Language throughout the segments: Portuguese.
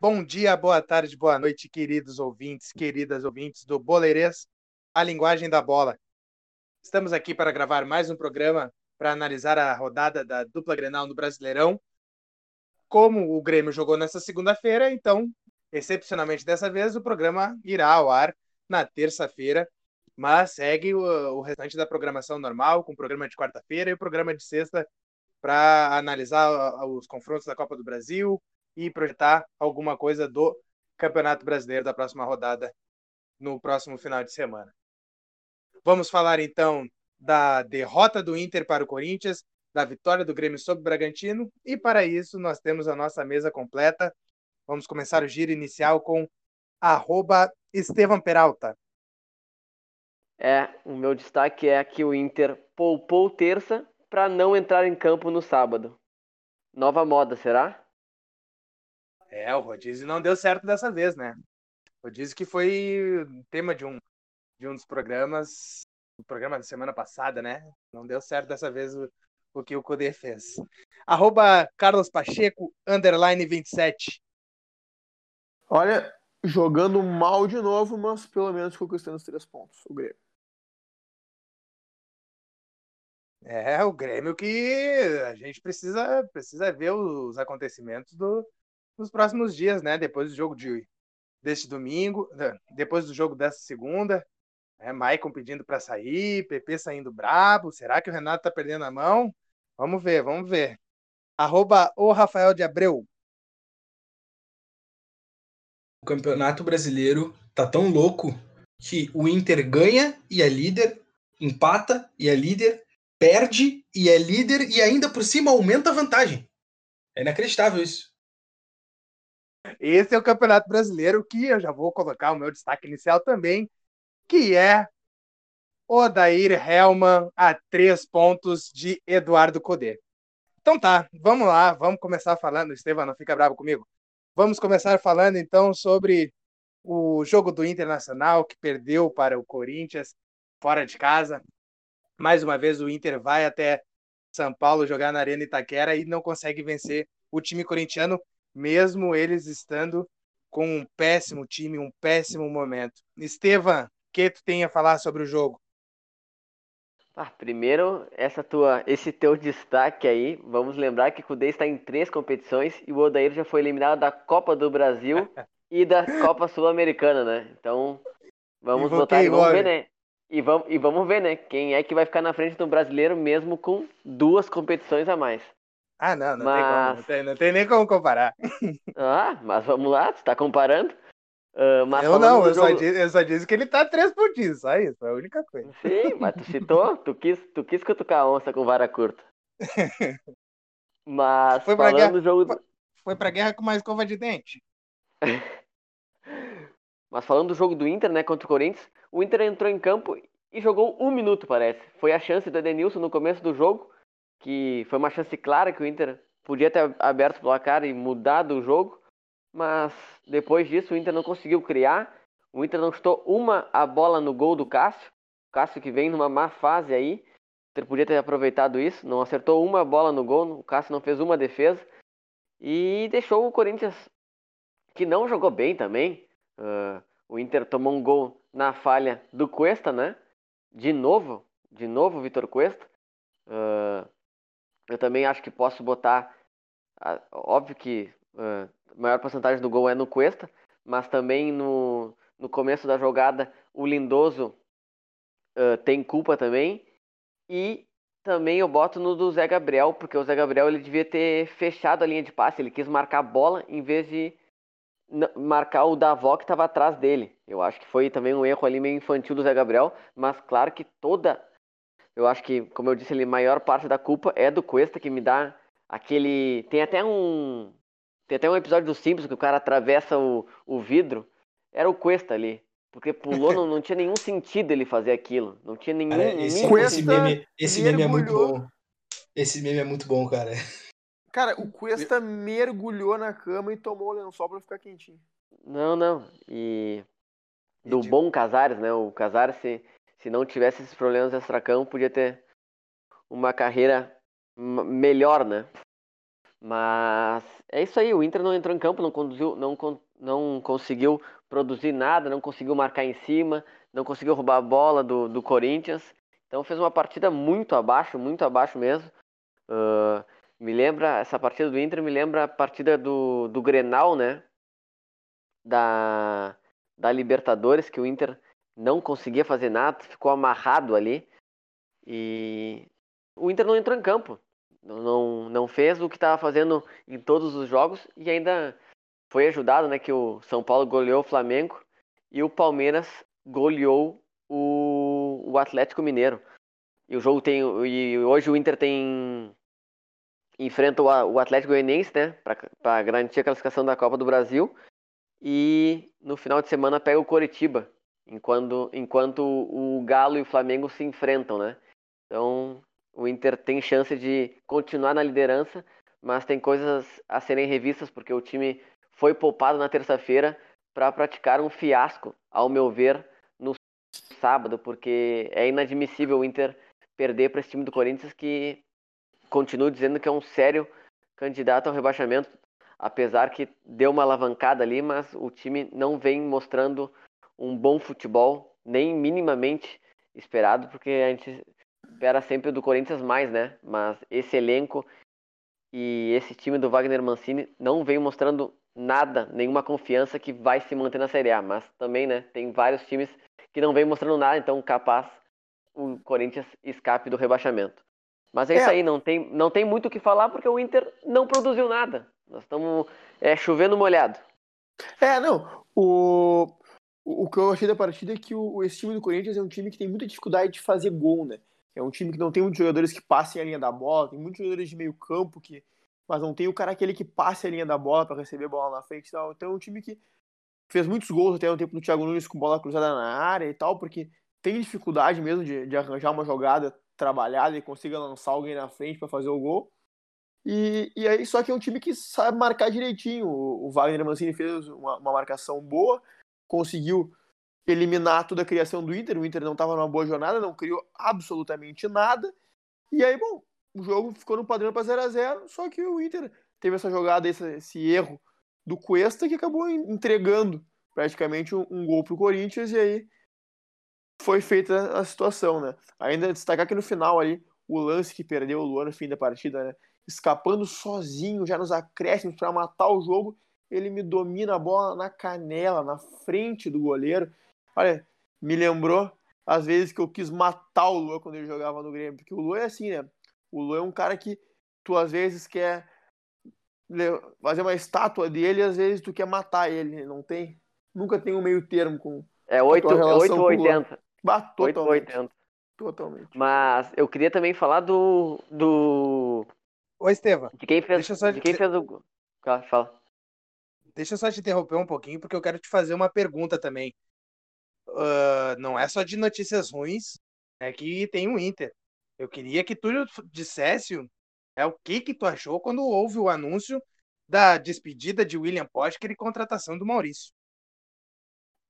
Bom dia, boa tarde, boa noite, queridos ouvintes, queridas ouvintes do Boleirês, a linguagem da bola. Estamos aqui para gravar mais um programa para analisar a rodada da dupla Grenal no Brasileirão. Como o Grêmio jogou nessa segunda-feira, então, excepcionalmente dessa vez, o programa irá ao ar na terça-feira, mas segue o, o restante da programação normal, com o programa de quarta-feira e o programa de sexta para analisar os confrontos da Copa do Brasil, e projetar alguma coisa do Campeonato Brasileiro da próxima rodada no próximo final de semana. Vamos falar então da derrota do Inter para o Corinthians, da vitória do Grêmio sobre o Bragantino e para isso nós temos a nossa mesa completa. Vamos começar o giro inicial com arroba Estevam Peralta. É, o meu destaque é que o Inter poupou terça para não entrar em campo no sábado. Nova moda, será? É, o rodízio não deu certo dessa vez, né? O rodízio que foi tema de um, de um dos programas, o programa da semana passada, né? Não deu certo dessa vez o, o que o Cudê fez. Arroba Carlos Pacheco, underline 27. Olha, jogando mal de novo, mas pelo menos conquistando os três pontos, o Grêmio. É, o Grêmio que a gente precisa, precisa ver os acontecimentos do, nos próximos dias, né? Depois do jogo de deste domingo, né, depois do jogo dessa segunda, é, Maicon pedindo para sair, PP saindo brabo. Será que o Renato tá perdendo a mão? Vamos ver, vamos ver. Arroba o Rafael de Abreu. O Campeonato Brasileiro tá tão louco que o Inter ganha e é líder, empata e é líder, perde e é líder e ainda por cima aumenta a vantagem. É inacreditável isso. Esse é o Campeonato Brasileiro que eu já vou colocar o meu destaque inicial também, que é Odair Helman a três pontos de Eduardo Codê. Então tá, vamos lá, vamos começar falando. Estevam, não fica bravo comigo. Vamos começar falando então sobre o jogo do Internacional que perdeu para o Corinthians fora de casa. Mais uma vez o Inter vai até São Paulo jogar na Arena Itaquera e não consegue vencer o time corintiano mesmo eles estando com um péssimo time, um péssimo momento. Estevam, o que tu tem a falar sobre o jogo? Ah, primeiro, essa tua, esse teu destaque aí, vamos lembrar que o Cudê está em três competições e o Odair já foi eliminado da Copa do Brasil e da Copa Sul-Americana, né? Então, vamos botar e vamos ver, né? E vamos, e vamos ver, né? Quem é que vai ficar na frente do brasileiro mesmo com duas competições a mais. Ah, não, não, mas... tem como, não, tem, não tem nem como comparar. Ah, mas vamos lá, você tá comparando? Uh, eu não, eu, jogo... só disse, eu só disse que ele tá três pontinhos, só isso, é a única coisa. Sim, mas tu citou, tu quis, tu quis cutucar a onça com vara curta. Mas foi falando guerra, do jogo. Foi pra guerra com mais escova de dente. mas falando do jogo do Inter, né, contra o Corinthians, o Inter entrou em campo e jogou um minuto, parece. Foi a chance do Edenilson no começo do jogo que foi uma chance clara que o Inter podia ter aberto o placar e mudado o jogo, mas depois disso o Inter não conseguiu criar. O Inter não chutou uma a bola no gol do Cássio. O Cássio que vem numa má fase aí. O Inter podia ter aproveitado isso. Não acertou uma bola no gol. O Cássio não fez uma defesa. E deixou o Corinthians, que não jogou bem também. Uh, o Inter tomou um gol na falha do Cuesta, né? De novo. De novo, Vitor Cuesta. Uh, eu também acho que posso botar. Óbvio que a maior porcentagem do gol é no Cuesta, mas também no, no começo da jogada o Lindoso uh, tem culpa também. E também eu boto no do Zé Gabriel, porque o Zé Gabriel ele devia ter fechado a linha de passe, ele quis marcar a bola em vez de marcar o Davó que estava atrás dele. Eu acho que foi também um erro ali meio infantil do Zé Gabriel, mas claro que toda eu acho que, como eu disse a maior parte da culpa é do Cuesta, que me dá aquele. Tem até um. Tem até um episódio do Simpsons que o cara atravessa o, o vidro. Era o Cuesta ali. Porque pulou, não, não tinha nenhum sentido ele fazer aquilo. Não tinha nenhum. Cara, esse, esse, meme, esse meme é muito bom. Esse meme é muito bom, cara. Cara, o Cuesta mergulhou na cama e tomou o lençol pra ficar quentinho. Não, não. E do de- bom Casares, né? O Casares, se, se não tivesse esses problemas extracampo, podia ter uma carreira melhor, né? Mas é isso aí, o Inter não entrou em campo, não conduziu, não, não conseguiu produzir nada, não conseguiu marcar em cima, não conseguiu roubar a bola do, do Corinthians. Então fez uma partida muito abaixo, muito abaixo mesmo. Ah, me lembra, essa partida do Inter me lembra a partida do, do Grenal, né? Da, da Libertadores, que o Inter não conseguia fazer nada, ficou amarrado ali. E o Inter não entrou em campo. Não, não, fez o que estava fazendo em todos os jogos e ainda foi ajudado, né? Que o São Paulo goleou o Flamengo e o Palmeiras goleou o, o Atlético Mineiro. E o jogo tem. E hoje o Inter tem. Enfrenta o Atlético Goianiense, né? Para garantir a classificação da Copa do Brasil. E no final de semana pega o Coritiba. Enquanto, enquanto o Galo e o Flamengo se enfrentam, né? Então o Inter tem chance de continuar na liderança, mas tem coisas a serem revistas, porque o time foi poupado na terça-feira para praticar um fiasco, ao meu ver, no sábado, porque é inadmissível o Inter perder para esse time do Corinthians que continuo dizendo que é um sério candidato ao rebaixamento, apesar que deu uma alavancada ali, mas o time não vem mostrando um bom futebol, nem minimamente esperado, porque a gente espera sempre do Corinthians mais, né? Mas esse elenco e esse time do Wagner Mancini não vem mostrando nada, nenhuma confiança que vai se manter na Série A. Mas também, né? Tem vários times que não vem mostrando nada, então capaz o Corinthians escape do rebaixamento. Mas é, É. isso aí, não tem, não tem muito o que falar porque o Inter não produziu nada. Nós estamos é, chovendo molhado. É, não. O, o que eu achei da partida é que o, esse time do Corinthians é um time que tem muita dificuldade de fazer gol, né? É um time que não tem muitos jogadores que passem a linha da bola, tem muitos jogadores de meio campo que. Mas não tem o cara aquele que passe a linha da bola para receber a bola na frente e tal. Então é um time que fez muitos gols até no tempo do Thiago Nunes com bola cruzada na área e tal, porque tem dificuldade mesmo de, de arranjar uma jogada trabalhada e consiga lançar alguém na frente para fazer o gol. E, e aí, só que é um time que sabe marcar direitinho. O, o Wagner Mancini fez uma, uma marcação boa, conseguiu eliminar toda a criação do Inter. O Inter não estava numa boa jornada, não criou absolutamente nada. E aí, bom, o jogo ficou no padrão para 0 a 0 só que o Inter teve essa jogada, esse, esse erro do Cuesta que acabou en- entregando praticamente um, um gol pro Corinthians e aí foi feita a situação, né? Ainda destacar que no final ali, o lance que perdeu o Luan no fim da partida, né? Escapando sozinho, já nos acréscimos para matar o jogo, ele me domina a bola na canela, na frente do goleiro. Olha, me lembrou às vezes que eu quis matar o Luan quando ele jogava no Grêmio, porque o Luan é assim, né? O Luan é um cara que tu às vezes quer fazer uma estátua dele e às vezes tu quer matar ele, não tem? Nunca tem um meio termo com É 8 tua relação com o 880. bah, totalmente, 880. totalmente. Mas eu queria também falar do. do Ô, Estevam, de quem fez, Deixa eu só de quem dizer- fez o. gol. Fala. deixa eu só te interromper um pouquinho, porque eu quero te fazer uma pergunta também. Ah, não é só de notícias ruins, é que tem o Inter. Eu queria que tu dissesse é, o que que tu achou quando houve o anúncio da despedida de William Potker e contratação do Maurício.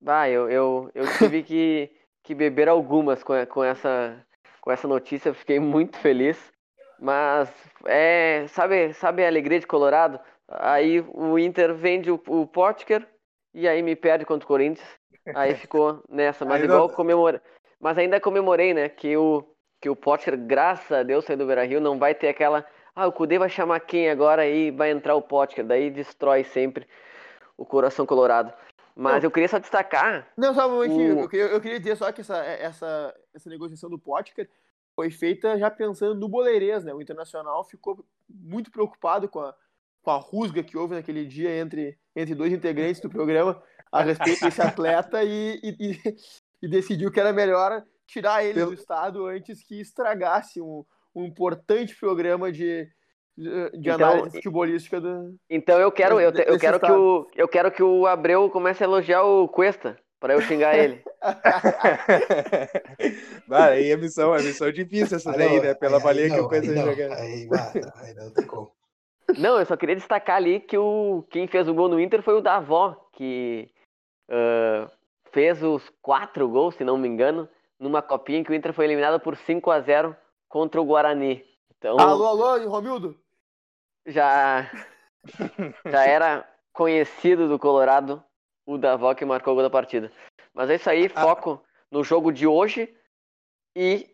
Bah, eu, eu, eu tive que, que beber algumas com, com, essa, com essa notícia, fiquei muito feliz. Mas é, sabe, sabe a alegria de Colorado? Aí o Inter vende o, o Potker e aí me perde contra o Corinthians. Aí ficou nessa, mas Aí igual comemorei. Mas ainda comemorei, né? Que o, que o Potker, graças a Deus, saiu do Beira Rio, não vai ter aquela. Ah, o Kudê vai chamar quem agora e vai entrar o Potker. Daí destrói sempre o coração colorado. Mas Não. eu queria só destacar Não, só um momentinho. O- Eu, queria, eu queria dizer só que essa, essa, essa negociação do Potker foi feita já pensando no boleirês, né? O Internacional ficou muito preocupado com a, com a rusga que houve naquele dia entre, entre dois integrantes do programa a respeito desse atleta e, e, e- decidiu que era melhor tirar ele Pelo- do estado antes que estragasse um, um importante programa de, de, de Então, análise futebolística do, Então eu quero, eu, eu quero que estado. o, eu quero que o Abreu comece a elogiar o Cuesta para eu xingar ele. Bah, aí é missão, é missão difícil essa daí, né? Pela aí que eu não, conheço aí não, jogando. Aí, bah, aí não tem como. Não, eu só queria destacar ali que o quem fez o gol no Inter foi o Davó, que uh, fez os quatro gols, se não me engano, numa copinha em que o Inter foi eliminado por 5 a 0 contra o Guarani. Então, Alô, alô, Romildo? já, já era conhecido do Colorado o Davó que marcou o gol da partida. Mas é isso aí, foco no jogo de hoje e,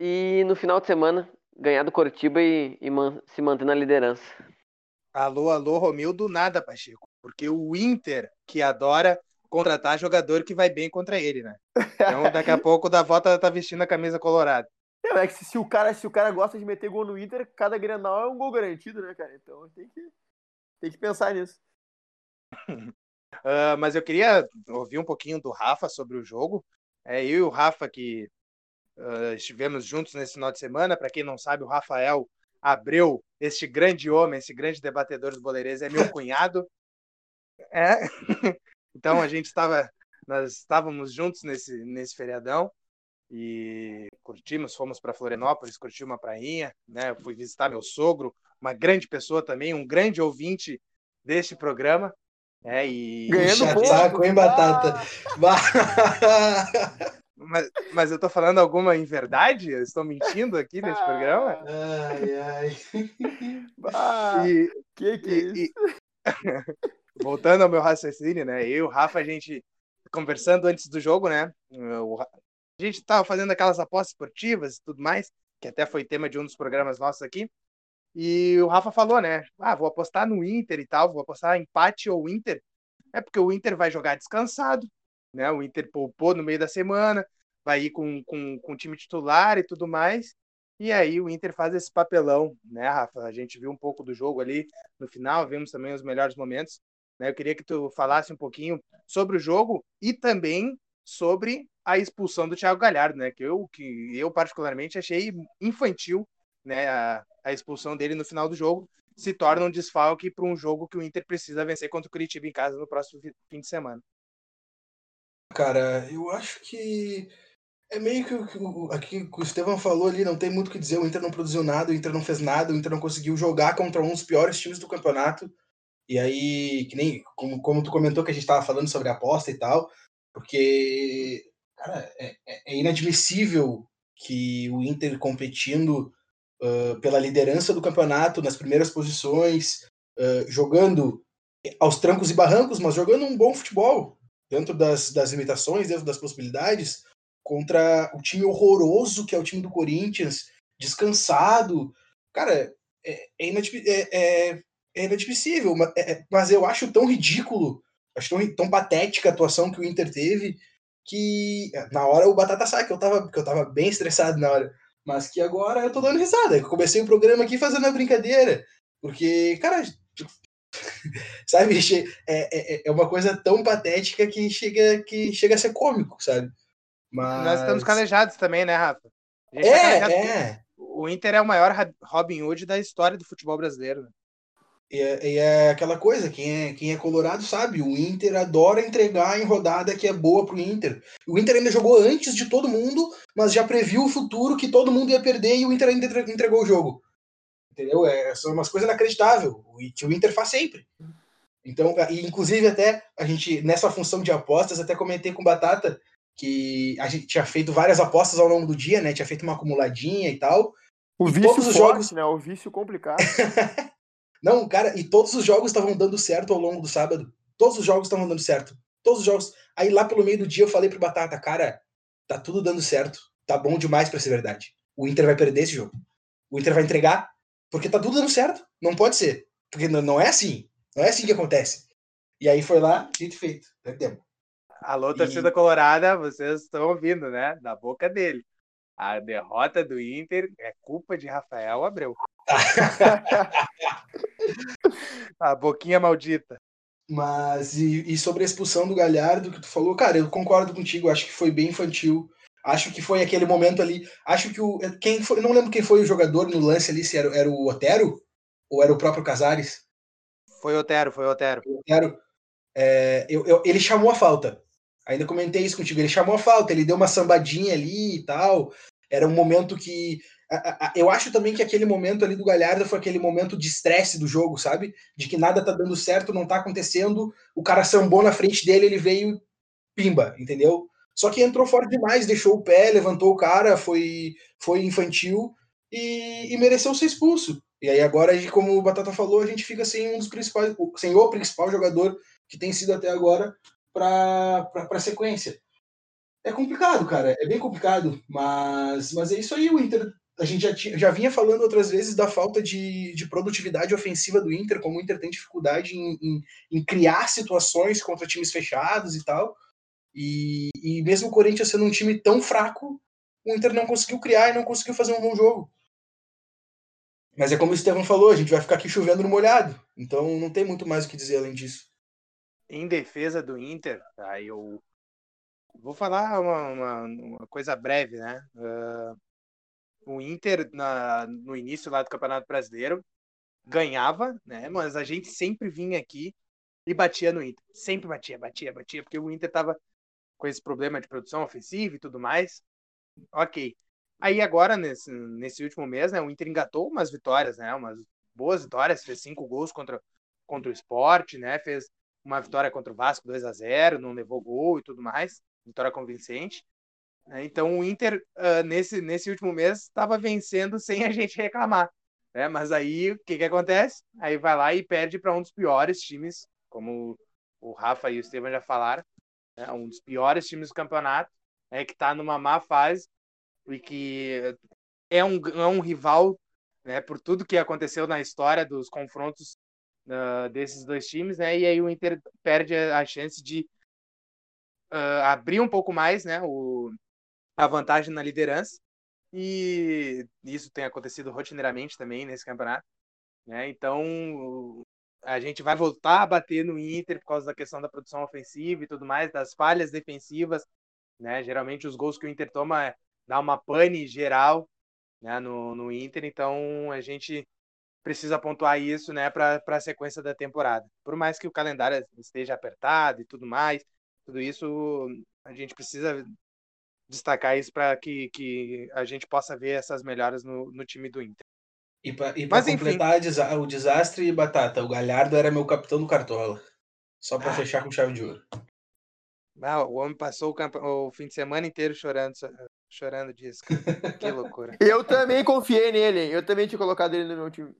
e no final de semana ganhar do Coritiba e, e man- se manter na liderança. Alô, alô, Romildo, nada, Pacheco. Porque o Inter, que adora contratar jogador que vai bem contra ele, né? Então, daqui a pouco o Davó tá, tá vestindo a camisa colorada. É, é que se, se o cara, se o cara gosta de meter gol no Inter, cada Grenal é um gol garantido, né, cara? Então tem que, tem que pensar nisso. Ah, mas eu queria ouvir um pouquinho do Rafa sobre o jogo. É, eu e o Rafa que ah, estivemos juntos nesse final de semana. Para quem não sabe, o Rafael Abreu, este grande homem, esse grande debatedor dos boleirenses, é meu cunhado. É. Então a gente estava, nós estávamos juntos nesse, nesse feriadão e curtimos, fomos para Florianópolis, curti uma prainha, né? Eu fui visitar meu sogro, uma grande pessoa também, um grande ouvinte deste programa. É, e Ganhando ponto. saco, hein, Batata? Mas, mas eu tô falando alguma em verdade? Eu estou mentindo aqui nesse programa? ai, ai. Ah, E, que que é isso? e- voltando ao meu raciocínio, né? Eu e o Rafa, a gente conversando antes do jogo, né? A gente tava fazendo aquelas apostas esportivas e tudo mais, que até foi tema de um dos programas nossos aqui. E o Rafa falou, né? Ah, vou apostar no Inter e tal, vou apostar empate ou Inter. É porque o Inter vai jogar descansado, né? O Inter poupou no meio da semana, vai ir com, com, com o time titular e tudo mais. E aí o Inter faz esse papelão, né, Rafa? A gente viu um pouco do jogo ali no final, vimos também os melhores momentos. Né? Eu queria que tu falasse um pouquinho sobre o jogo e também sobre a expulsão do Thiago Galhardo, né? Que eu, que eu particularmente achei infantil, né? A, a expulsão dele no final do jogo se torna um desfalque para um jogo que o Inter precisa vencer contra o Curitiba em casa no próximo fi- fim de semana. Cara, eu acho que é meio que o que o Estevão falou ali, não tem muito o que dizer. O Inter não produziu nada, o Inter não fez nada, o Inter não conseguiu jogar contra um dos piores times do campeonato. E aí, que nem como, como tu comentou que a gente tava falando sobre aposta e tal, porque, cara, é, é- é inadmissível que o Inter competindo ah, pela liderança do campeonato, nas primeiras posições, ah, jogando aos trancos e barrancos, mas jogando um bom futebol dentro das, das limitações, dentro das possibilidades, contra o time horroroso que é o time do Corinthians, descansado. Cara, é, é, é- é- é inadmissível, ma- é- é- mas eu acho tão ridículo, acho tão, tão patética a atuação que o Inter teve, que é, na hora o Batata sabe que eu tava, que eu tava bem estressado na hora, mas que agora eu tô dando risada. Eu comecei o programa aqui fazendo a brincadeira, porque, cara, sabe, che- é, é, é uma coisa tão patética que chega, que chega a ser cômico, sabe? Mas... Nós estamos calejados também, né, Rafa? Tá É, é. O Inter é o maior Robin Hood da história do futebol brasileiro. né? E é, e é aquela coisa, quem é, quem é colorado sabe, o Inter adora entregar em rodada que é boa pro Inter. O Inter ainda jogou antes de todo mundo, mas já previu o futuro que todo mundo ia perder e o Inter ainda entre- entregou o jogo. Entendeu? É, são umas coisas inacreditáveis, o- que o Inter faz sempre. Então, e inclusive até a gente, nessa função de apostas, até comentei com o Batata que a gente tinha feito várias apostas ao longo do dia, né? Tinha feito uma acumuladinha e tal. O E vício todos os forte, jogos- né? O vício complicado. Não, cara, e todos os jogos estavam dando certo ao longo do sábado. Todos os jogos estavam dando certo. Todos os jogos. Aí lá pelo meio do dia eu falei pro Batata, cara, tá tudo dando certo. Tá bom demais pra ser verdade. O Inter vai perder esse jogo. O Inter vai entregar, porque tá tudo dando certo. Não pode ser. Porque não é assim. Não é assim que acontece. E aí foi lá, dito e feito. Perdemos. Alô, torcida colorada, vocês estão ouvindo, né? Da boca dele. A derrota do Inter é culpa de Rafael Abreu. A boquinha maldita. Mas, e, e sobre a expulsão do Galhardo que tu falou, cara, eu concordo contigo, acho que foi bem infantil. Acho que foi aquele momento ali. Acho que o. Quem foi, não lembro quem foi o jogador no lance ali, se era, era o Otero ou era o próprio Casares. Foi Otero, foi Otero. Otero, é, eu, eu- ele chamou a falta. Ainda comentei isso contigo. Ele chamou a falta, ele deu uma sambadinha ali e tal. Era um momento que Eu acho também que aquele momento ali do Galhardo foi aquele momento de estresse do jogo, sabe? De que nada tá dando certo, não tá acontecendo, o cara sambou na frente dele, ele veio pimba, entendeu? Só que entrou forte demais, deixou o pé, levantou o cara, foi, foi infantil e, e mereceu ser expulso. E aí agora, como o Batata falou, a gente fica sem um dos principais, sem o principal jogador que tem sido até agora para a sequência. É complicado, cara, é bem complicado, mas, mas é isso aí, o Inter. A gente já, tinha, já vinha falando outras vezes da falta de, de produtividade ofensiva do Inter, como o Inter tem dificuldade em, em, em criar situações contra times fechados e tal. E, e mesmo o Corinthians sendo um time tão fraco, o Inter não conseguiu criar e não conseguiu fazer um bom jogo. Mas é como o Estevão falou, a gente vai ficar aqui chovendo no molhado. Então não tem muito mais o que dizer além disso. Em defesa do Inter, tá, eu vou falar uma, uma, uma coisa breve, né? Uh, o Inter, na, no início lá do Campeonato Brasileiro, ganhava, né? Mas a gente sempre vinha aqui e batia no Inter. Sempre batia, batia, batia, porque o Inter tava com esse problema de produção ofensiva e tudo mais. Ok. Aí agora, nesse, nesse último mês, né, o Inter engatou umas vitórias, né? Umas boas vitórias, fez cinco gols contra, contra o esporte, né? Fez uma vitória contra o Vasco 2 a 0 não levou gol e tudo mais. Vitória convincente. Né? Então o Inter, uh, nesse, nesse último mês, estava vencendo sem a gente reclamar. Né? Mas aí o que, que acontece? Aí vai lá e perde para um dos piores times, como o Rafa e o Estevam já falaram, né? um dos piores times do campeonato, é que está numa má fase e que é um, é um rival né, por tudo que aconteceu na história dos confrontos uh, desses dois times, né? E aí o Inter perde a chance de uh, abrir um pouco mais, né? O, a vantagem na liderança. E isso tem acontecido rotineiramente também nesse campeonato. Né? Então a gente vai voltar a bater no Inter por causa da questão da produção ofensiva e tudo mais, das falhas defensivas. Né? Geralmente os gols que o Inter toma é, dá uma pane geral né, no, no Inter, então a gente precisa pontuar isso né, para a sequência da temporada. Por mais que o calendário esteja apertado e tudo mais, tudo isso a gente precisa destacar isso para que, que a gente possa ver essas melhoras no, no time do Inter. E para completar enfim. o desastre, Batata, o Galhardo era meu capitão do Cartola. Só para ah. fechar com chave de ouro. Ah, o homem passou o, camp... o, fim de semana inteiro chorando, chorando disso. que loucura. Eu também confiei nele. Eu também tinha colocado ele no meu time.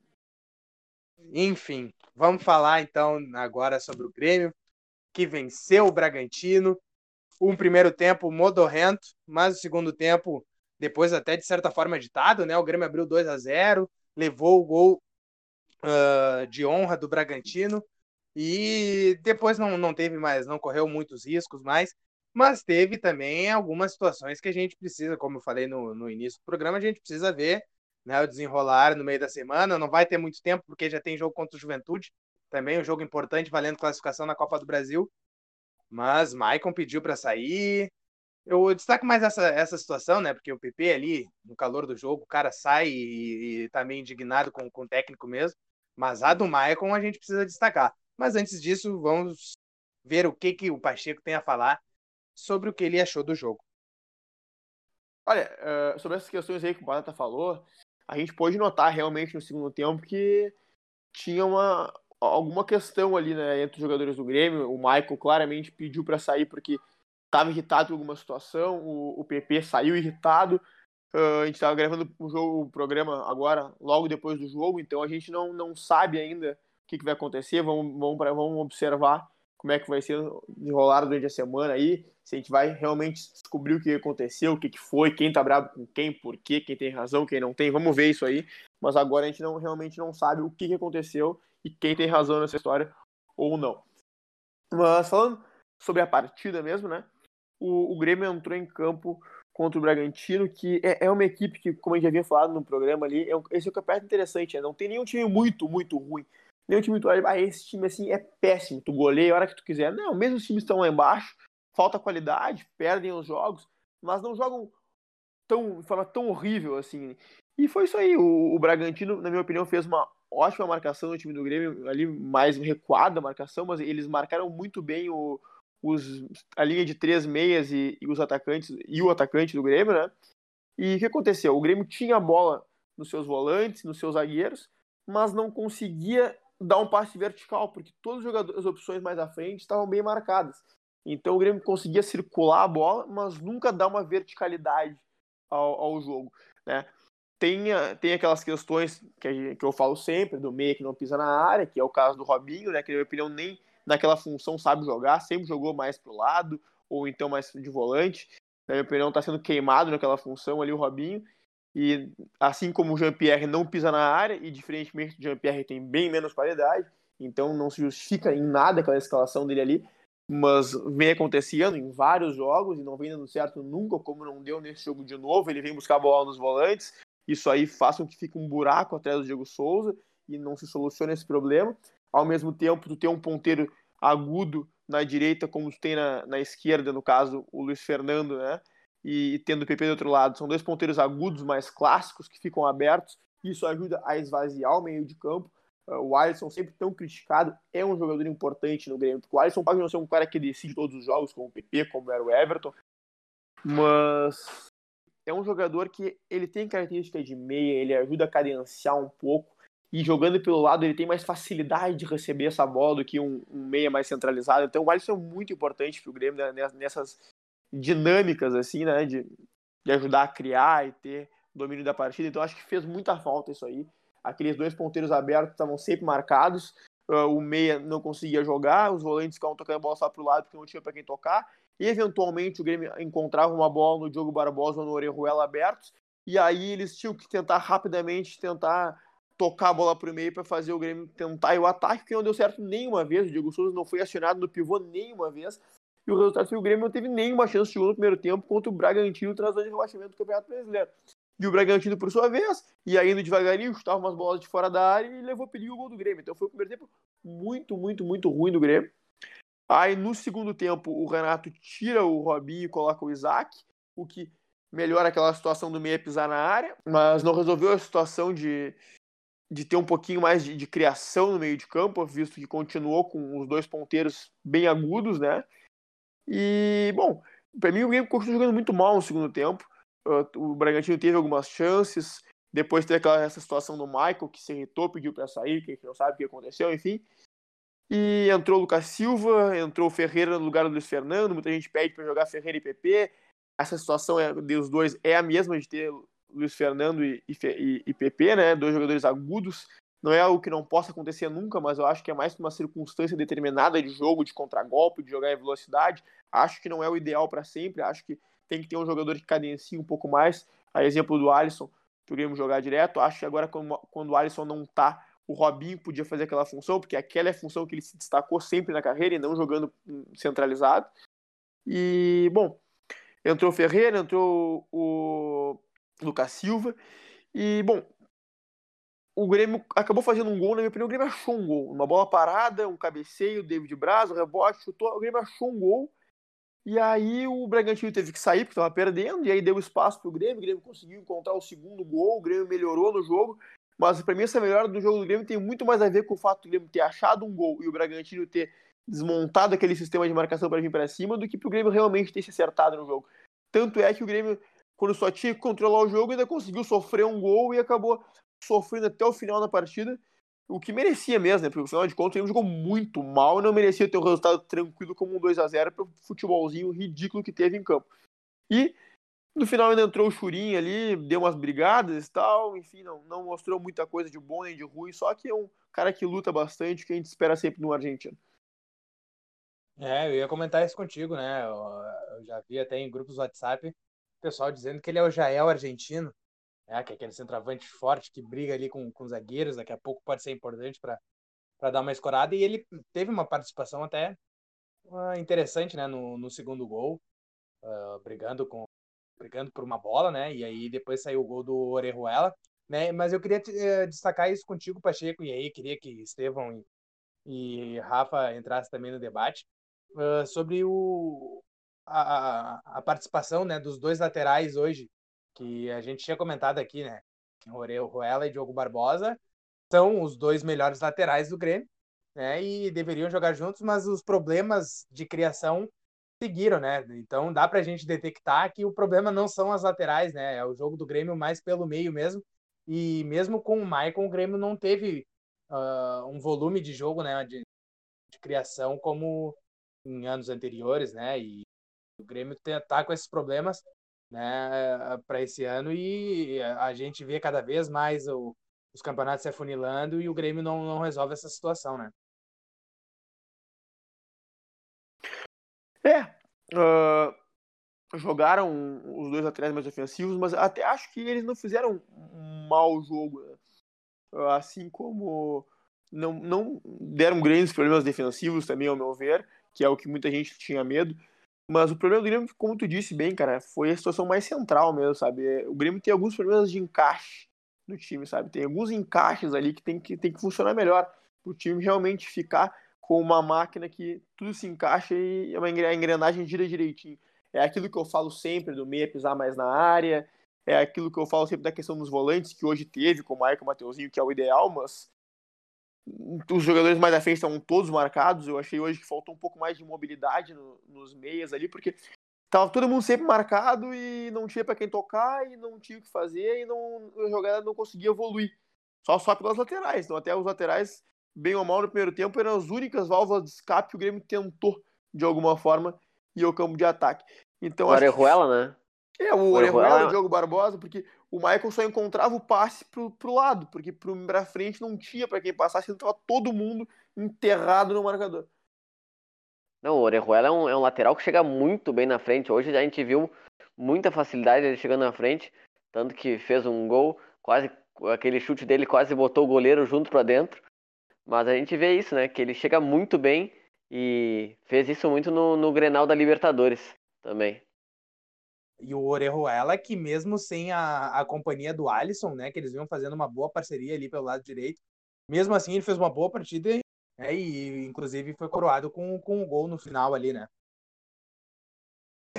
Enfim, vamos falar então agora sobre o Grêmio, que venceu o Bragantino. Um primeiro tempo modorrento, mas o segundo tempo, depois até de certa forma agitado, né? O Grêmio abriu 2 a 0 levou o gol uh, de honra do Bragantino e depois não, não teve mais, não correu muitos riscos mais, mas teve também algumas situações que a gente precisa, como eu falei no, no início do programa, a gente precisa ver né, o desenrolar no meio da semana. Não vai ter muito tempo, porque já tem jogo contra o Juventude, também um jogo importante, valendo classificação na Copa do Brasil. Mas Maicon pediu para sair. Eu destaco mais essa, essa situação, né? Porque o PP ali, no calor do jogo, o cara sai e, e tá meio indignado com, com o técnico mesmo. Mas a do Maicon a gente precisa destacar. Mas antes disso, vamos ver o que, que o Pacheco tem a falar sobre o que ele achou do jogo. Olha, uh, sobre essas questões aí que o Batata falou, a gente pôde notar realmente no segundo tempo que tinha uma, alguma questão ali né, entre os jogadores do Grêmio. O Michael claramente pediu para sair porque estava irritado com alguma situação, o, o PP saiu irritado. Uh, a gente estava gravando o, jogo, o programa agora, logo depois do jogo, então a gente não, não sabe ainda que, que vai acontecer, vamos, vamos, pra, vamos observar como é que vai ser enrolado durante a semana aí, se a gente vai realmente descobrir o que aconteceu, o que, que foi, quem tá bravo com quem, por quê, quem tem razão, quem não tem, vamos ver isso aí, mas agora a gente não, realmente não sabe o que, que aconteceu e quem tem razão nessa história ou não. Mas falando sobre a partida mesmo, né, o, o Grêmio entrou em campo contra o Bragantino, que é, é, uma equipe que, como a gente já havia falado no programa ali, é, esse é o campeonato interessante, né? não tem nenhum time muito, muito ruim nem time tu olha, ah, esse time assim é péssimo, tu goleia a hora que tu quiser. Não, mesmo os times estão lá embaixo, falta qualidade, perdem os jogos, mas não jogam tão, de forma tão horrível assim. E foi isso aí, o, o Bragantino, na minha opinião, fez uma ótima marcação no time do Grêmio, ali mais recuada a marcação, mas eles marcaram muito bem o, os, a linha de três meias e, e, os atacantes, e o atacante do Grêmio, né? E o que aconteceu? O Grêmio tinha a bola nos seus volantes, nos seus zagueiros, mas não conseguia dar um passe vertical, porque todas as opções mais à frente estavam bem marcadas. Então o Grêmio conseguia circular a bola, mas nunca dar uma verticalidade ao, ao jogo. Né? Tem, tem aquelas questões que, que eu falo sempre, do meia que não pisa na área, que é o caso do Robinho, né, que na minha opinião nem naquela função sabe jogar, sempre jogou mais pro lado, ou então mais de volante. Na minha opinião, está sendo queimado naquela função ali o Robinho. E assim como o Jean-Pierre não pisa na área, e diferentemente do Jean-Pierre tem bem menos qualidade, então não se justifica em nada aquela escalação dele ali, mas vem acontecendo em vários jogos e não vem dando certo nunca, como não deu nesse jogo de novo. Ele vem buscar a bola nos volantes, isso aí faz com que fique um buraco atrás do Diego Souza e não se soluciona esse problema. Ao mesmo tempo, tu tem um ponteiro agudo na direita, como tu tem na, na esquerda, no caso, o Luiz Fernando, né? E, e tendo o PP do outro lado. São dois ponteiros agudos mais clássicos que ficam abertos. Isso ajuda a esvaziar o meio de campo o Alisson, sempre tão criticado, é um jogador importante no Grêmio. O Alisson pode não ser um cara que decide todos os jogos, como o PP, como era o Everton, mas é um jogador que ele tem características de meia, ele ajuda a cadenciar um pouco. E jogando pelo lado, ele tem mais facilidade de receber essa bola do que um, um meia mais centralizado. Então, o Alisson é muito importante para o Grêmio né, nessas dinâmicas, assim, né? De, de ajudar a criar e ter domínio da partida. Então, acho que fez muita falta isso aí aqueles dois ponteiros abertos estavam sempre marcados, uh, o meia não conseguia jogar, os volantes ficavam tocando a bola só para o lado porque não tinha para quem tocar, e eventualmente o Grêmio encontrava uma bola no Diogo Barbosa ou no Orejuela abertos, e aí eles tinham que tentar rapidamente tentar tocar a bola para o meio para fazer o Grêmio tentar e o ataque, que não deu certo nenhuma vez, o Diego Souza não foi acionado no pivô nenhuma vez, e o resultado foi que o Grêmio não teve nenhuma chance de gol no primeiro tempo contra o Bragantino, trazendo de rebaixamento do Campeonato Brasileiro. E o Bragantino, por sua vez, ia indo devagarinho, chutava umas bolas de fora da área e levou perigo o gol do Grêmio. Então foi o primeiro tempo muito, muito, muito ruim do Grêmio. Aí no segundo tempo, o Renato tira o Robinho e coloca o Isaac, o que melhora aquela situação do meia pisar na área, mas não resolveu a situação de, de ter um pouquinho mais de, de criação no meio de campo, visto que continuou com os dois ponteiros bem agudos, né? E, bom, para mim o Grêmio continuou jogando muito mal no segundo tempo o Bragantino teve algumas chances, depois teve aquela essa situação do Michael, que se irritou, pediu para sair, que a gente não sabe o que aconteceu, enfim. E entrou o Lucas Silva, entrou o Ferreira no lugar do Luiz Fernando, muita gente pede para jogar Ferreira e PP. Essa situação é, dos dois é a mesma de ter Luiz Fernando e, e, e PP, né? Dois jogadores agudos. Não é algo que não possa acontecer nunca, mas eu acho que é mais uma circunstância determinada de jogo, de contragolpe, de jogar em velocidade. Acho que não é o ideal para sempre. Acho que tem que ter um jogador que cadencie um pouco mais. A exemplo do Alisson, que o Grêmio jogar direto. Acho que agora, quando, quando o Alisson não tá, o Robinho podia fazer aquela função, porque aquela é a função que ele se destacou sempre na carreira e não jogando centralizado. E, bom, entrou o Ferreira, entrou o Lucas Silva. E, bom, o Grêmio acabou fazendo um gol, na minha opinião, o Grêmio achou um gol. Uma bola parada, um cabeceio, David Braz, o rebote, chutou, o Grêmio achou um gol. E aí o Bragantino teve que sair porque estava perdendo, e aí deu espaço para o Grêmio, o Grêmio conseguiu encontrar o segundo gol, o Grêmio melhorou no jogo, mas para mim essa melhora do jogo do Grêmio tem muito mais a ver com o fato do Grêmio ter achado um gol e o Bragantino ter desmontado aquele sistema de marcação para vir para cima do que o Grêmio realmente ter se acertado no jogo. Tanto é que o Grêmio, quando só tinha que controlar o jogo, ainda conseguiu sofrer um gol e acabou sofrendo até o final da partida o que merecia mesmo, né? Porque afinal de contas, ele jogou muito mal e não merecia ter um resultado tranquilo como um 2 a 0 para o futebolzinho ridículo que teve em campo. E no final ainda entrou o Churinho ali, deu umas brigadas e tal, enfim, não, não mostrou muita coisa de bom nem de ruim, só que é um cara que luta bastante, que a gente espera sempre no argentino. É, eu ia comentar isso contigo, né? Eu, eu já vi até em grupos WhatsApp o pessoal dizendo que ele é o Jael argentino né, que é aquele centroavante forte que briga ali com, com zagueiros, daqui a pouco pode ser importante para dar uma escorada. E ele teve uma participação até uh, interessante né, no, no segundo gol, uh, brigando, com, brigando por uma bola, né? E aí depois saiu o gol do Orejuela. Né, mas eu queria te, uh, destacar isso contigo, Pacheco, e aí queria que Estevão e, e Rafa entrassem também no debate uh, sobre o, a, a, participação né, dos dois laterais hoje que a gente tinha comentado aqui, né? Oreu Ruela e Diogo Barbosa são os dois melhores laterais do Grêmio, né? E deveriam jogar juntos, mas os problemas de criação seguiram, né? Então dá para a gente detectar que o problema não são as laterais, né? É o jogo do Grêmio mais pelo meio mesmo. E mesmo com o Maicon, o Grêmio não teve uh, um volume de jogo, né? De, de, criação como em anos anteriores, né? E o Grêmio tá com esses problemas, né? Para esse ano e a gente vê cada vez mais o, os campeonatos se afunilando e o Grêmio não, não resolve essa situação, né? É. Uh, jogaram os dois laterais mais ofensivos, mas até acho que eles não fizeram um mau jogo. Né? Assim como não, não deram grandes problemas defensivos também, ao meu ver, que é o que muita gente tinha medo. Mas o problema do Grêmio, como tu disse bem, cara, foi a situação mais central mesmo, sabe? O Grêmio tem alguns problemas de encaixe no time, sabe? Tem alguns encaixes ali que tem que, tem que funcionar melhor para o time realmente ficar com uma máquina que tudo se encaixa e a engrenagem gira direitinho. É aquilo que eu falo sempre do meia pisar mais na área, é aquilo que eu falo sempre da questão dos volantes, que hoje teve com o Maicon Mateuzinho, que é o ideal, mas os jogadores mais à frente estão todos marcados. Eu achei hoje que faltou um pouco mais de mobilidade no, nos meias ali, porque tava todo mundo sempre marcado e não tinha para quem tocar e não tinha o que fazer e não, a jogada não conseguia evoluir. Só só pelas laterais. Então até os laterais bem ou mal no primeiro tempo, eram as únicas válvulas de escape que o Grêmio tentou, de alguma forma, ir ao campo de ataque. Então, o Orejuela, que... né? É, o Orejuela, o Diogo Barbosa, porque o Michael só encontrava o passe pro, pro lado, porque pro, pra frente não tinha para quem passasse, então tava todo mundo enterrado no marcador. Não, o Orejuela é um, é um lateral que chega muito bem na frente. Hoje a gente viu muita facilidade ele chegando na frente, tanto que fez um gol, quase aquele chute dele quase botou o goleiro junto para dentro. Mas a gente vê isso, né? Que ele chega muito bem e fez isso muito no, no Grenal da Libertadores também. E o Orejuela, que mesmo sem a, a companhia do Alisson, né? Que eles vinham fazendo uma boa parceria ali pelo lado direito, mesmo assim ele fez uma boa partida né, e inclusive foi coroado com, com um gol no final ali, né?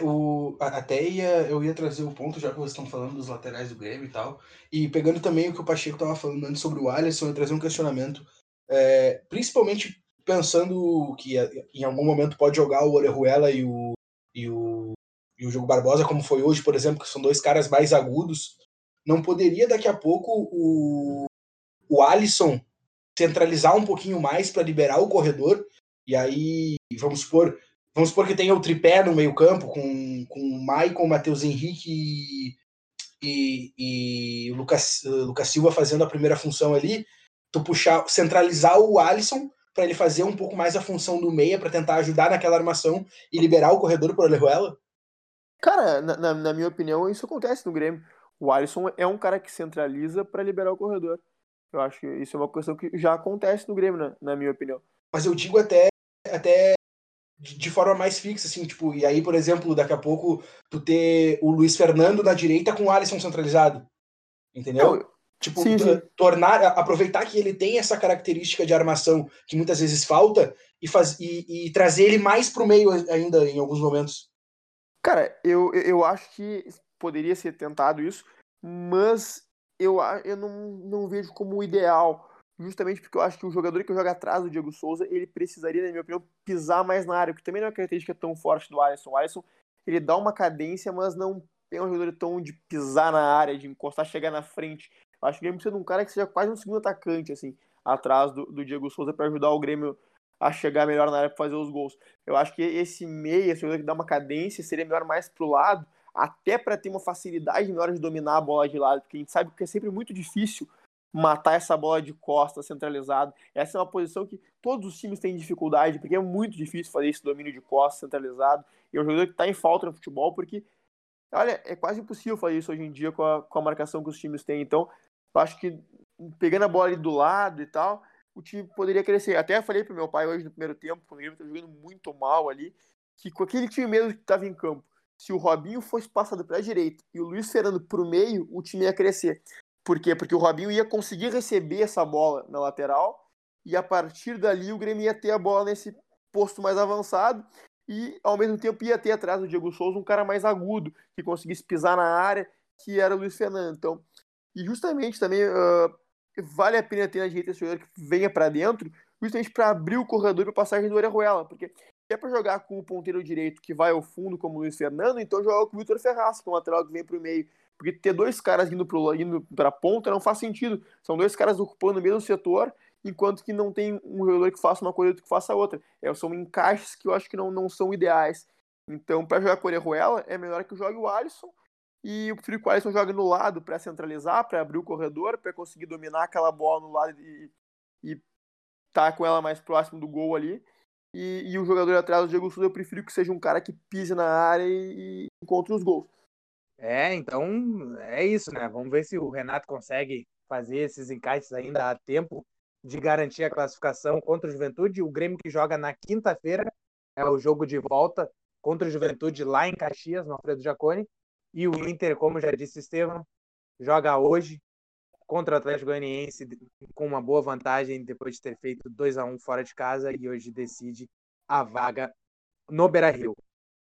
O, até ia, eu ia trazer o ponto, já que vocês estão falando dos laterais do Grêmio e tal, e pegando também o que o Pacheco estava falando antes sobre o Alisson, eu trazer um questionamento é, principalmente pensando que é, em algum momento pode jogar o Orejuela e o, e o, e o Jogo Barbosa, como foi hoje, por exemplo, que são dois caras mais agudos, não poderia daqui a pouco o, o Alisson centralizar um pouquinho mais para liberar o corredor, e aí, vamos supor, vamos supor que tenha o tripé no meio campo, com, com o Maicon, Matheus Henrique e, e, e o Lucas, Lucas Silva fazendo a primeira função ali, tu puxar, centralizar o Alisson para ele fazer um pouco mais a função do meia para tentar ajudar naquela armação e liberar o corredor para o Alejuela? Cara, na, na, minha opinião, isso acontece no Grêmio. O Alisson é um cara que centraliza para liberar o corredor. Eu acho que isso é uma questão que já acontece no Grêmio, na, na minha opinião. Mas eu digo até, até de, de, forma mais fixa, assim, tipo, e aí, por exemplo, daqui a pouco tu ter o Luiz Fernando na direita com o Alisson centralizado. Entendeu? Não, Tipo, sim, sim. tornar, aproveitar que ele tem essa característica de armação que muitas vezes falta e, faz, e, e trazer ele mais pro meio ainda em alguns momentos. Cara, eu, eu acho que poderia ser tentado isso, mas eu, eu não, não vejo como ideal. Justamente porque eu acho que o jogador que joga atrás do Diego Souza, ele precisaria, na minha opinião, pisar mais na área, que também não é uma característica tão forte do Alisson. O Alisson, ele dá uma cadência, mas não é um jogador tão de pisar na área, de encostar, chegar na frente. Acho que o Grêmio precisa de um cara que seja quase um segundo atacante, assim, atrás do, do Diego Souza para ajudar o Grêmio a chegar melhor na área para fazer os gols. Eu acho que esse meia, esse que dá uma cadência, seria melhor mais pro lado, até para ter uma facilidade melhor de dominar a bola de lado, porque a gente sabe que é sempre muito difícil matar essa bola de costa centralizado. Essa é uma posição que todos os times têm dificuldade, porque é muito difícil fazer esse domínio de costa centralizado. E é um jogador que está em falta no futebol, porque, olha, é quase impossível fazer isso hoje em dia com a, com a marcação que os times têm. Então, acho que pegando a bola ali do lado e tal, o time poderia crescer. Até falei pro meu pai hoje no primeiro tempo, quando ele estava jogando muito mal ali, que com aquele time mesmo que estava em campo, se o Robinho fosse passado para a direita e o Luiz Fernando para o meio, o time ia crescer. Por quê? Porque o Robinho ia conseguir receber essa bola na lateral e a partir dali o Grêmio ia ter a bola nesse posto mais avançado e ao mesmo tempo ia ter atrás do Diego Souza um cara mais agudo que conseguisse pisar na área, que era o Luiz Fernando. Então, e justamente também uh, vale a pena ter na direita esse jogador que venha para dentro, justamente para abrir o corredor para passagem do Orejuela, porque é para jogar com o ponteiro direito que vai ao fundo, como o Luiz Fernando, então joga com o Vitor Ferraz, que é um lateral que vem para o meio. Porque ter dois caras indo para a ponta não faz sentido. São dois caras ocupando o mesmo setor, enquanto que não tem um jogador que faça uma coisa e outro que faça outra. É, são encaixes que eu acho que não, não são ideais. Então, para jogar com o Orejuela, é melhor que jogue o Alisson. E o Alisson jogue no lado para centralizar, para abrir o corredor, para conseguir dominar aquela bola no lado e, e tá com ela mais próximo do gol ali. E, e o jogador atrás do Diego Souza, eu prefiro que seja um cara que pise na área e, encontre os gols. É, então é isso, né? Vamos ver se o Renato consegue fazer esses encaixes ainda a tempo de garantir a classificação contra o Juventude. O Grêmio que joga na quinta-feira é o jogo de volta contra o Juventude lá em Caxias, no Alfredo Jaconi. E o Inter, como já disse Estevam, joga hoje contra o Atlético Goianiense com uma boa vantagem depois de ter feito 2 a 1 fora de casa e hoje decide a vaga no Beira-Rio.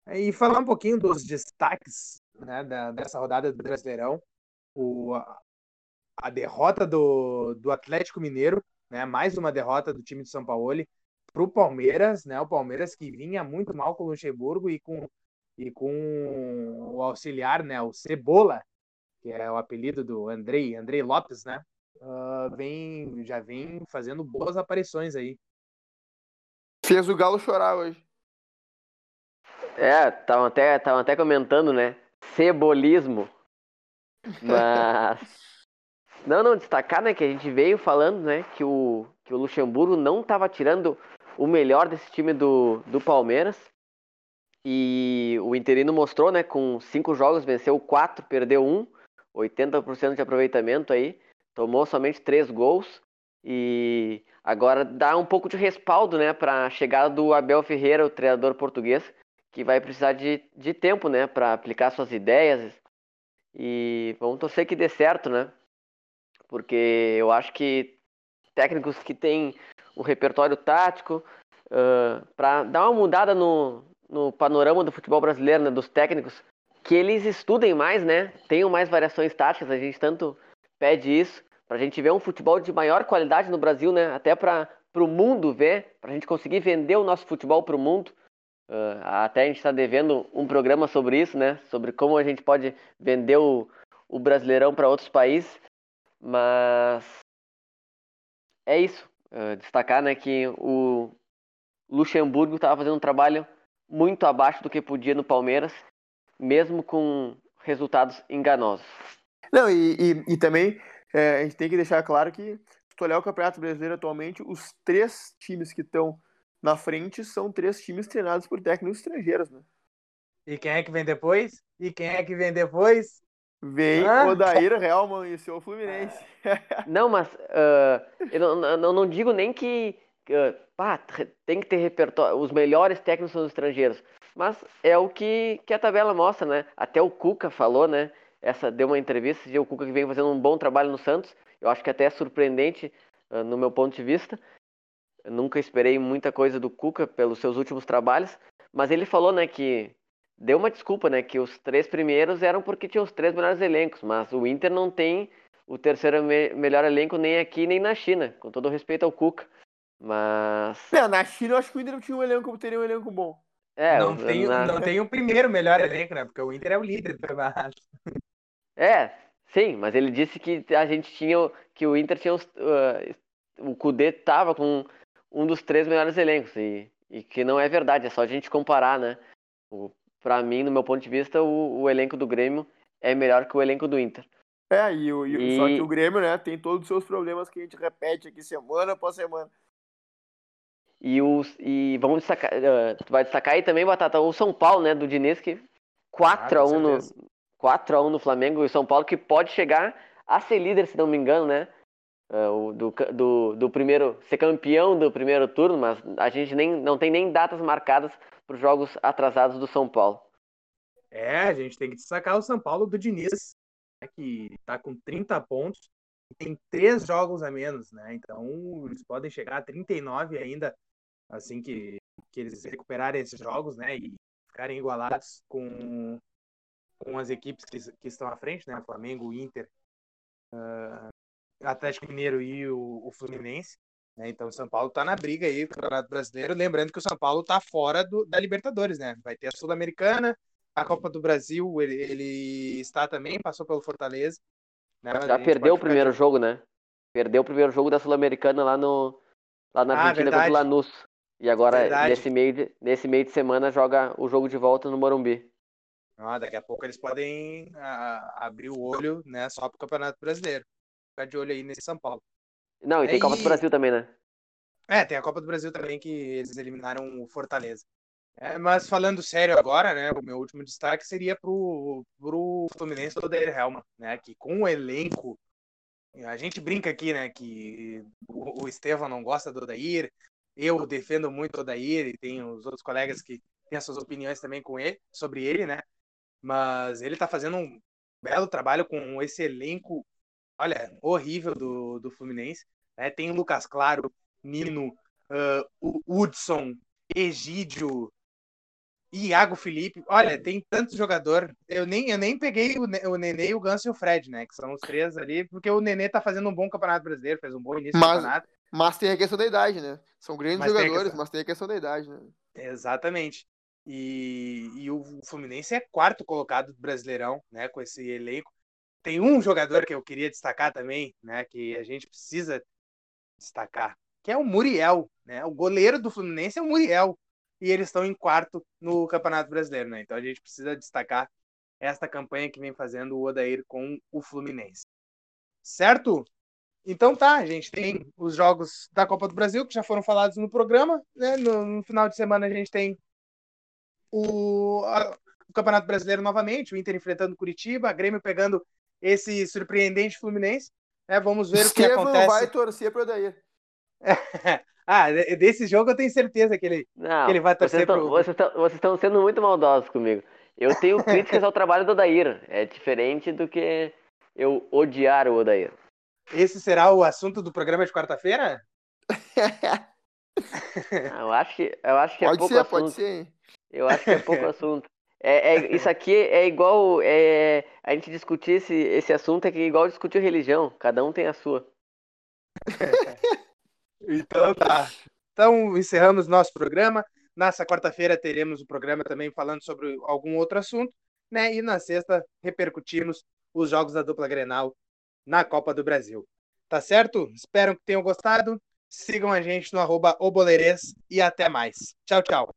E falar um pouquinho dos destaques né, da, dessa rodada do Brasileirão. O, a derrota do, do Atlético Mineiro, né, mais uma derrota do time de São Paulo para o Palmeiras, né, o Palmeiras que vinha muito mal com o Luxemburgo e com, e com o auxiliar, né, o Cebola, que é o apelido do Andrei, Andrei Lopes, né? Uh, vem, já vem fazendo boas aparições aí. Fez o Galo chorar hoje. É, estavam até, até comentando, né? Cebolismo. Mas. não, não, destacar, né, que a gente veio falando, né, que o, que o Luxemburgo não estava tirando o melhor desse time do, do Palmeiras. E o Interino mostrou, né, com cinco jogos, venceu quatro, perdeu um. 80% de aproveitamento aí, tomou somente três gols e agora dá um pouco de respaldo, né, para a chegada do Abel Ferreira, o treinador português, que vai precisar de, de tempo, né, para aplicar suas ideias e vamos torcer que dê certo, né, porque eu acho que técnicos que têm o repertório tático uh, para dar uma mudada no, no panorama do futebol brasileiro, né, dos técnicos, que eles estudem mais, né? Tenham mais variações táticas, a gente tanto pede isso, para a gente ver um futebol de maior qualidade no Brasil, né? Até para o mundo ver, para a gente conseguir vender o nosso futebol para o mundo. Uh, até a gente está devendo um programa sobre isso, né? Sobre como a gente pode vender o, o Brasileirão para outros países. Mas é isso. Uh, destacar né, que o Luxemburgo estava fazendo um trabalho muito abaixo do que podia no Palmeiras mesmo com resultados enganosos. Não, e, e, e também é, a gente tem que deixar claro que, se tu olhar o Campeonato Brasileiro atualmente, os três times que estão na frente são três times treinados por técnicos estrangeiros, né? E quem é que vem depois? E quem é que vem depois? Vem ah? o Daíra Helman e o seu Fluminense. Não, mas uh, eu não, não, não, digo nem que pá, tem que ter repertório. Os melhores técnicos são os estrangeiros. Mas é o que, que a tabela mostra, né? Até o Cuca falou, né? Essa deu uma entrevista de o Cuca que vem fazendo um bom trabalho no Santos. Eu acho que até é surpreendente uh, no meu ponto de vista. Eu nunca esperei muita coisa do Cuca pelos seus últimos trabalhos, mas ele falou, né, que deu uma desculpa, né, que os três primeiros eram porque tinham os três melhores elencos, mas o Inter não tem o terceiro me melhor elenco nem aqui nem na China, com todo respeito ao Cuca. Mas. Não, na China eu acho que o Inter não tinha um elenco, teria um elenco bom. É, não, tem, na... não tem o primeiro melhor elenco, né? Porque o Inter é o líder do campeonato. É, sim, mas ele disse que a gente tinha. que o Inter tinha. Uh, o Kudê tava com um dos três melhores elencos. E, e que não é verdade, é só a gente comparar, né? O, pra mim, no meu ponto de vista, o, o elenco do Grêmio é melhor que o elenco do Inter. É, e, o, e... só que o Grêmio, né, tem todos os seus problemas que a gente repete aqui semana após semana. E, os, e vamos destacar, uh, tu vai destacar aí também, Batata, o São Paulo, né, do Diniz, que 4x1 ah, no, 4x1 no Flamengo, e o São Paulo que pode chegar a ser líder, se não me engano, né, uh, do, do, do primeiro, ser campeão do primeiro turno, mas a gente nem, não tem nem datas marcadas para os jogos atrasados do São Paulo. É, a gente tem que destacar o São Paulo do Diniz, né, que está com 30 pontos, tem três jogos a menos, né? Então eles podem chegar a 39 ainda assim que, que eles recuperarem esses jogos, né, e ficarem igualados com, com as equipes que, que estão à frente, né, Flamengo, Inter, uh, Atlético Mineiro e o, o, Fluminense. Né? Então o São Paulo está na briga aí do Campeonato Brasileiro. Lembrando que o São Paulo está fora do, da Libertadores, né? Vai ter a Sul-Americana, a Copa do Brasil, ele, ele, está também, passou pelo Fortaleza. Né? Já perdeu o primeiro jogo, né? Perdeu o primeiro jogo da Sul-Americana lá, no, lá na ah, Argentina ah, contra o Lanús. E agora, nesse meio, de, nesse meio de semana, joga o jogo de volta no Morumbi. Ah, daqui a pouco eles podem a, abrir o olho né, só para o Campeonato Brasileiro. Ficar de olho aí nesse São Paulo. Não, e tem é, Copa do Brasil também, né? É, tem a Copa do Brasil também que eles eliminaram o Fortaleza. É, mas falando sério agora, né, o meu último destaque seria pro, pro Fluminense do Odair Helma, né, que com o elenco, a gente brinca aqui, né, que o, o Estevão não gosta do Odair, eu defendo muito o Odair e tem os outros colegas que têm as suas opiniões também com ele, sobre ele, né, mas ele tá fazendo um belo trabalho com esse elenco, olha, horrível do, do Fluminense, né, tem o Lucas Claro, Nino, uh, o Hudson, Egídio, Iago Felipe, olha, tem tanto jogador. Eu nem, eu nem peguei o, o Nenê, o Ganso e o Fred, né? Que são os três ali, porque o Nenê tá fazendo um bom campeonato brasileiro, fez um bom início mas, do campeonato. Mas tem a questão da idade, né? São grandes mas jogadores, mas tem a questão da idade, né? Exatamente. E, e o Fluminense é quarto colocado do Brasileirão, né? Com esse elenco. Tem um jogador que eu queria destacar também, né? Que a gente precisa destacar, que é o Muriel, né? O goleiro do Fluminense é o Muriel e eles estão em quarto no Campeonato Brasileiro, né? Então a gente precisa destacar esta campanha que vem fazendo o Odair com o Fluminense. Certo? Então tá, a gente tem os jogos da Copa do Brasil que já foram falados no programa, né? No, no final de semana a gente tem o, a, o, Campeonato Brasileiro novamente, o Inter enfrentando Curitiba, a Grêmio pegando esse surpreendente Fluminense. Né? Vamos ver Estevam o que acontece. vai torcer para o Odair. Ah, desse jogo eu tenho certeza que ele, Não, que ele vai torcer vocês pro... Vocês estão sendo muito maldosos comigo. Eu tenho críticas ao trabalho do Odair. É diferente do que eu odiar o Odair. Esse será o assunto do programa de quarta-feira? eu acho que, eu acho que é pode pouco ser, assunto. Pode ser. Eu acho que é pouco assunto. É, é, isso aqui é igual é, a gente discutir esse, esse assunto é que é igual discutir religião. Cada um tem a sua. Então tá. Então encerramos nosso programa. Nessa quarta-feira teremos o programa também falando sobre algum outro assunto, né? E na sexta repercutimos os jogos da dupla Grenal na Copa do Brasil. Tá certo? Espero que tenham gostado. Sigam a gente no arroba e até mais. Tchau, tchau.